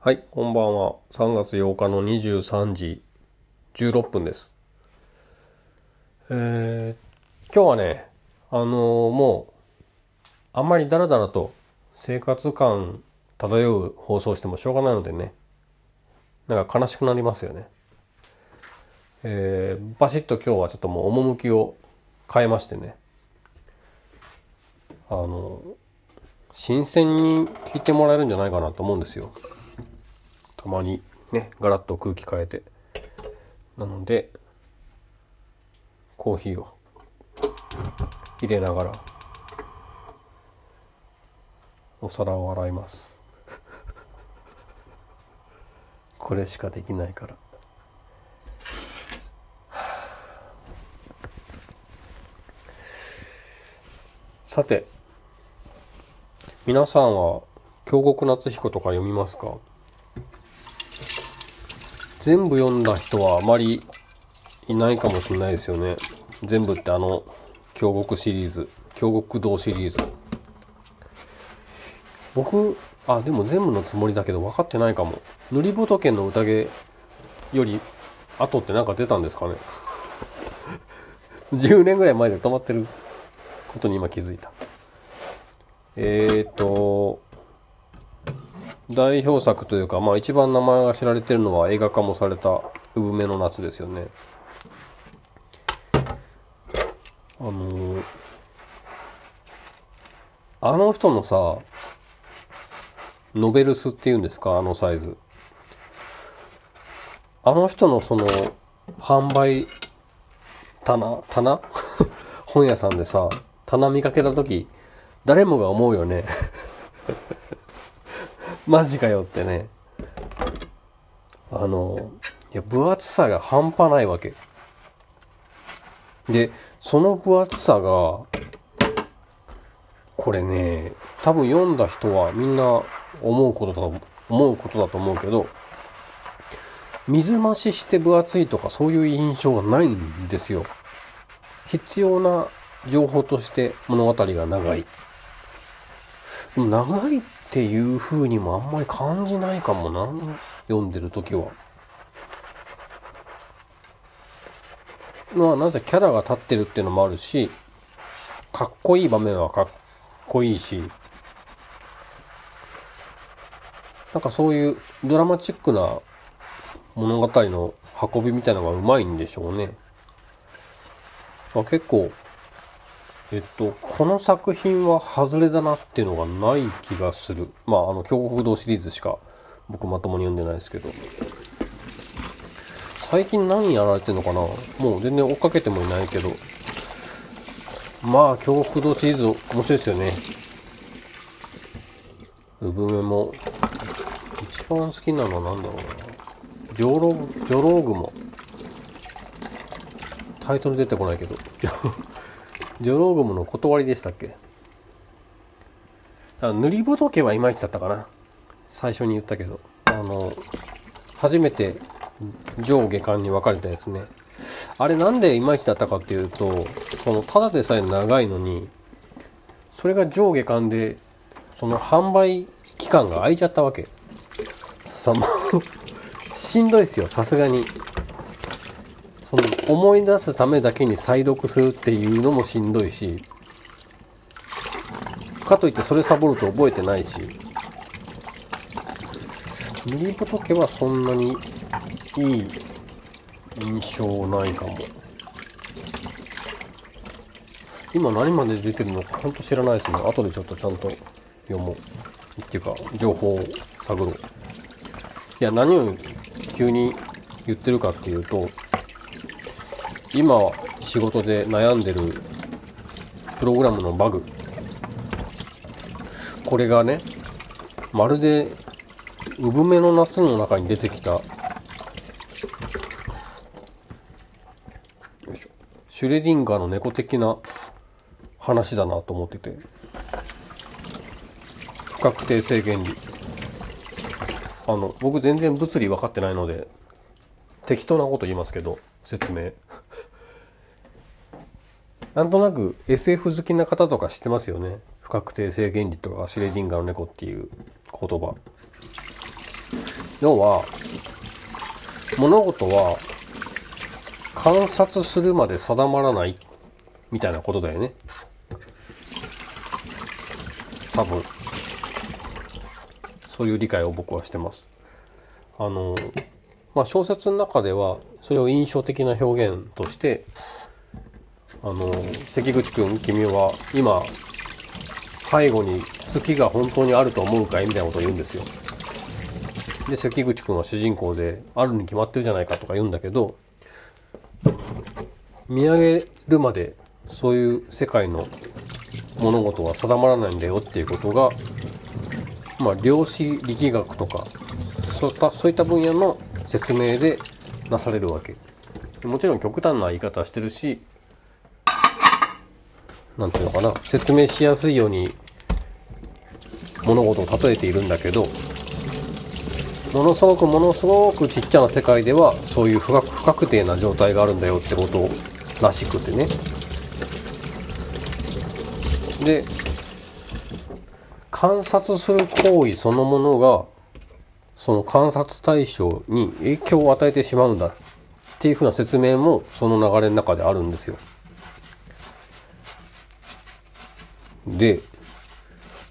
はい、こんばんは。3月8日の23時16分です。えー、今日はね、あのーもう、あんまりダラダラと生活感漂う放送してもしょうがないのでね、なんか悲しくなりますよね。えー、バシッと今日はちょっともう趣を変えましてね、あの新鮮に聞いてもらえるんじゃないかなと思うんですよ。たまにね、ガラッと空気変えて。なので、コーヒーを入れながら、お皿を洗います。これしかできないから。さて、皆さんは京極夏彦とか読みますか？全部読んだ人はあまりいないかもしれないですよね。全部ってあの、京極シリーズ、京極堂シリーズ。僕、あ、でも全部のつもりだけど分かってないかも。塗り仏の宴より後ってなんか出たんですかね。10年ぐらい前で止まってることに今気づいた。えーと、代表作というか、まあ一番名前が知られてるのは映画化もされた産めの夏ですよね。あのーあの人のさ、ノベルスっていうんですか、あのサイズ。あの人のその、販売棚、棚？本屋さんでさ、棚見かけたとき、誰もが思うよね。マジかよってね。あの、いや、分厚さが半端ないわけ。で、その分厚さが、これね、多分読んだ人はみんな思うことだと思うことだと思うけど、水増しして分厚いとかそういう印象がないんですよ。必要な情報として物語が長い。長いっていう風にもあんまり感じないかもな。読んでる時は。まあなぜキャラが立ってるっていうのもあるし、かっこいい場面はかっこいいし、なんかそういうドラマチックな物語の運びみたいのがうまいんでしょうね。まあ、結構、えっと、この作品は外れだなっていうのがない気がする。まあ、あの、京極堂シリーズしか僕まともに読んでないですけど。最近何やられてんのかな？もう全然追っかけてもいないけど。まあ、京極堂シリーズ面白いですよね。産めも、一番好きなのは何だろうな。ジョロ、ジョローグモ。タイトル出てこないけど。ジョローグモの断りでしたっけ？あ塗り仏はいまいちだったかな？最初に言ったけど。あの、初めて上下巻に分かれたやつね。あれなんでいまいちだったかっていうと、その、ただでさえ長いのに、それが上下巻で、その販売期間が空いちゃったわけ。さ、もう、しんどいですよ、さすがに。その、思い出すためだけに再読するっていうのもしんどいし、かといってそれサボると覚えてないし、塗り仏はそんなにいい印象ないかも。今何まで出てるのか本当知らないですね。後でちょっとちゃんと読もう。っていうか、情報を探ろう。いや、何を急に言ってるかっていうと、今仕事で悩んでるプログラムのバグ。これがね、まるで、産めの夏の中に出てきたよいしょシュレディンガーの猫的な話だなと思ってて。不確定性原理。あの、僕全然物理分かってないので、適当なこと言いますけど、説明。なんとなく SF 好きな方とか知ってますよね？不確定性原理とかシュレディンガーの猫っていう言葉。要は物事は観察するまで定まらないみたいなことだよね多分そういう理解を僕はしてますあのまあ小説の中ではそれを印象的な表現としてあの関口君君は今背後に月が本当にあると思うかいみたいなことを言うんですよ。で関口君は主人公であるに決まってるじゃないかとか言うんだけど見上げるまでそういう世界の物事は定まらないんだよっていうことがまあ量子力学とかそういったそういった分野の説明でなされるわけ。もちろん極端な言い方してるしなんていうのかな説明しやすいように物事を例えているんだけどものすごくものすごくちっちゃな世界ではそういう不確不確定な状態があるんだよってことらしくてねで観察する行為そのものがその観察対象に影響を与えてしまうんだっていうふうな説明もその流れの中であるんですよ。で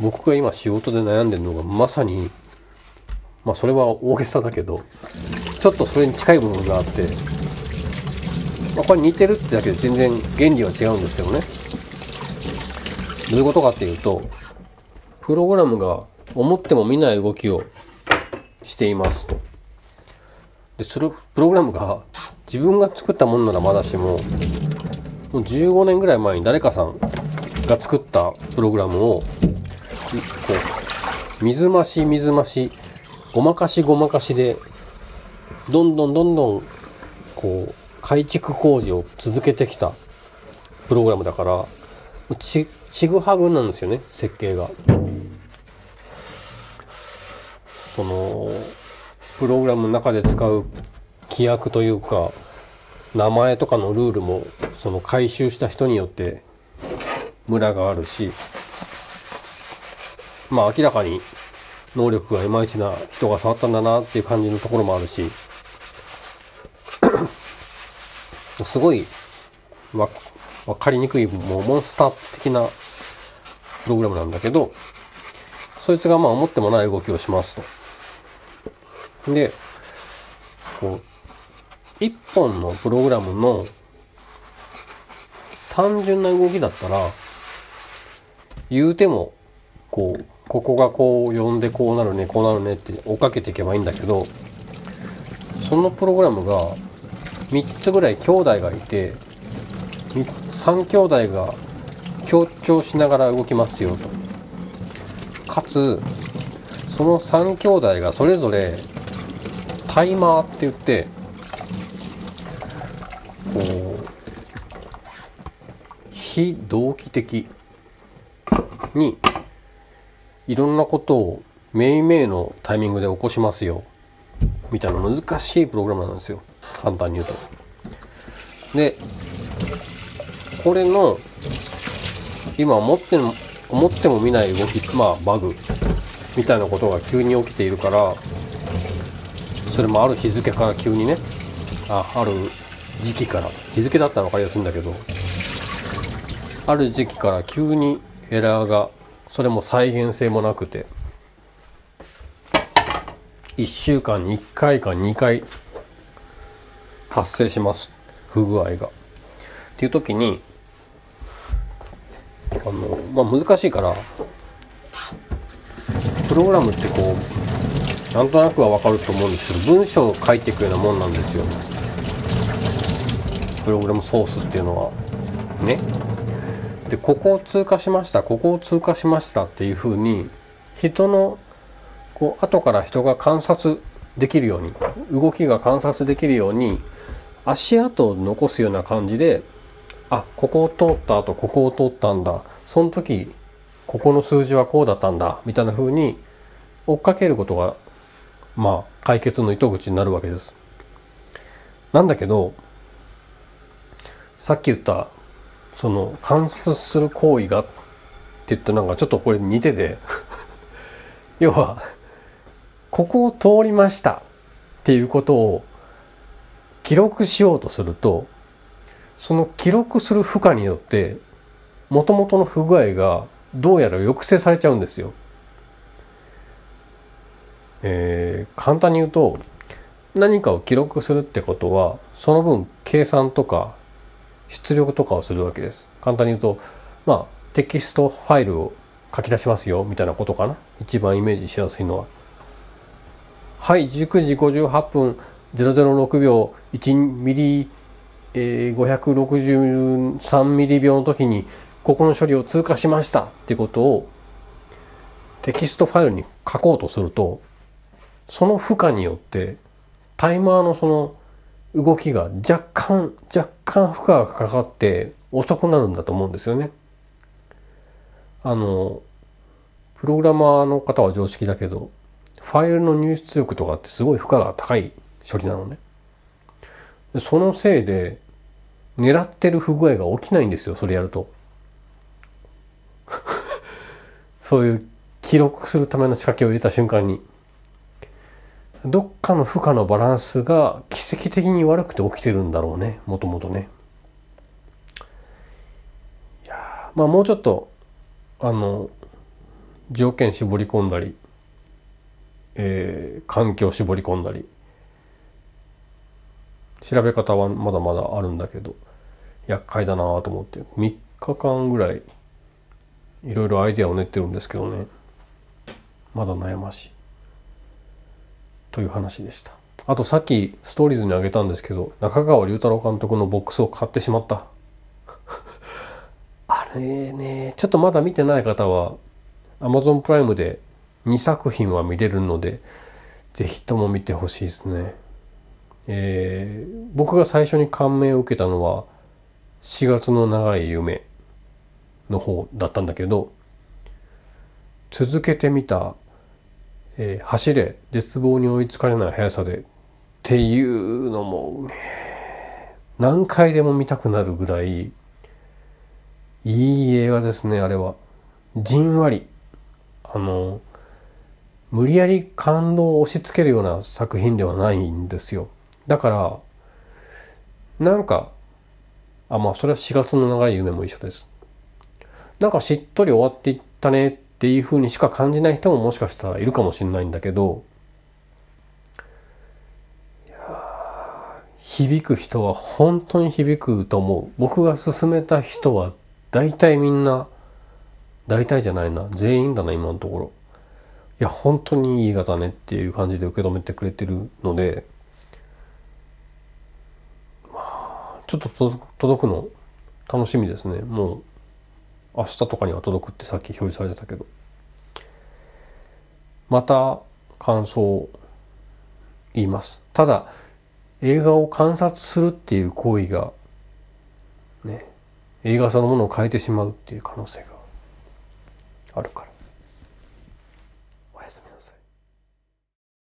僕が今仕事で悩んでるのがまさにまあそれは大げさだけどちょっとそれに近い部分があって、まあ、これ似てるってだけで全然原理は違うんですけどね。どういうことかっていうとプログラムが思っても見ない動きをしていますと。でそれプログラムが自分が作ったものならまだしももう15年ぐらい前に誰かさんが作ったプログラムをこう水増し水増しごまかしごまかしでどんどんどんどんこう改築工事を続けてきたプログラムだからちちぐはぐなんですよね設計が。そのプログラムの中で使う規約というか名前とかのルールもその回収した人によってムラがあるしまあ明らかに能力がいまいちな人が触ったんだなっていう感じのところもあるし すごいわ分かりにくいもうモンスター的なプログラムなんだけどそいつがまあ思ってもない動きをしますと。でこう一本のプログラムの単純な動きだったら言うてもこうここがこう呼んでこうなるねこうなるねって追っかけていけばいいんだけどそのプログラムが3つぐらい兄弟がいて3兄弟が協調しながら動きますよと。かつその3兄弟がそれぞれタイマーって言ってこう非同期的にいろんなことをめいめいのタイミングで起こしますよみたいな難しいプログラムなんですよ簡単に言うと。でこれの今思っても思っても見ない動きまあバグみたいなことが急に起きているからそれもある日付から急にねあある時期から日付だったら分かりやすいんだけどある時期から急にエラーがそれも再現性もなくて。1週間に1回か2回発生します。不具合が。っていう時にあのまあ難しいからプログラムってこうなんとなくは分かると思うんですけど文章を書いていくようなもんなんですよ。プログラムソースっていうのは。ね。でここを通過しましたここを通過しましたっていうふうに人のこう後から人が観察できるように動きが観察できるように足跡を残すような感じであここを通った後ここを通ったんだその時ここの数字はこうだったんだみたいな風に追っかけることがまあ解決の糸口になるわけです。なんだけどさっき言ったその観察する行為がって言ってなんかちょっとこれ似てて 要はここを通りましたっていうことを記録しようとするとその記録する負荷によってもともとの不具合がどうやら抑制されちゃうんですよ。えー、簡単に言うと何かを記録するってことはその分計算とか出力とかをするわけです。簡単に言うとまあテキストファイルを書き出しますよみたいなことかな一番イメージしやすいのは。はい19時58分006秒1ミリ、えー、563ミリ秒の時にここの処理を通過しましたっていうことをテキストファイルに書こうとするとその負荷によってタイマーのその動きが若干若干負荷がかかって遅くなるんだと思うんですよね。あのプログラマーの方は常識だけどファイルの入出力とかってすごい負荷が高い処理なのね。そのせいで狙ってる不具合が起きないんですよそれやると。そういう記録するための仕掛けを入れた瞬間にどっかの負荷のバランスが奇跡的に悪くて起きてるんだろうねもともとね。いやまあもうちょっとあの条件絞り込んだり、えー、環境絞り込んだり調べ方はまだまだあるんだけど厄介だなと思って3日間ぐらいいろいろアイデアを練ってるんですけどね。まだ悩ましい。という話でした。あとさっきストーリーズにあげたんですけど中川龍太郎監督のボックスを買ってしまった。あれねちょっとまだ見てない方は Amazon プライムで2作品は見れるのでぜひとも見てほしいですね。えー、僕が最初に感銘を受けたのは4月の長い夢の方だったんだけど続けてみた、えー、走れ絶望に追いつかれない速さでっていうのも何回でも見たくなるぐらいいい映画ですねあれは。じんわりあの無理やり感動を押し付けるような作品ではないんですよ。だからなんかあまあそれは4月の長い夢も一緒です。なんかしっとり終わっていったねっていうふうにしか感じない人ももしかしたらいるかもしれないんだけど響く人は本当に響くと思う。僕が勧めた人は大体みんな大体じゃないな。全員だな今のところ。いや本当にいい映画だねっていう感じで受け止めてくれてるのでちょっと届くの楽しみですね。もう明日とかには届くってさっき表示されてたけど。また感想を言います。ただ映画を観察するっていう行為がね映画そのものを変えてしまうっていう可能性があるから。